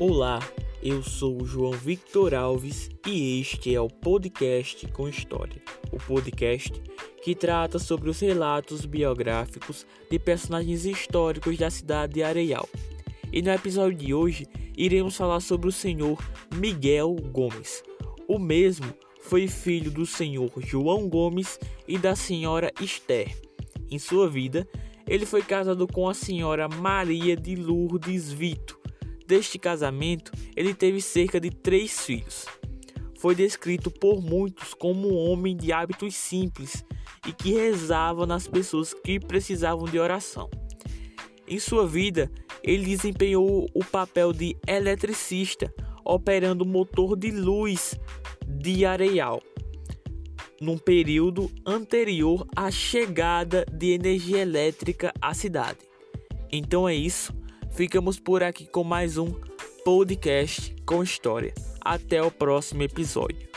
Olá, eu sou o João Victor Alves e este é o podcast com História, o podcast que trata sobre os relatos biográficos de personagens históricos da cidade de Areial. E no episódio de hoje iremos falar sobre o senhor Miguel Gomes. O mesmo foi filho do senhor João Gomes e da senhora Esther. Em sua vida, ele foi casado com a senhora Maria de Lourdes Vito Deste casamento, ele teve cerca de três filhos. Foi descrito por muitos como um homem de hábitos simples e que rezava nas pessoas que precisavam de oração. Em sua vida, ele desempenhou o papel de eletricista, operando motor de luz de areial, num período anterior à chegada de energia elétrica à cidade. Então é isso. Ficamos por aqui com mais um podcast com história. Até o próximo episódio.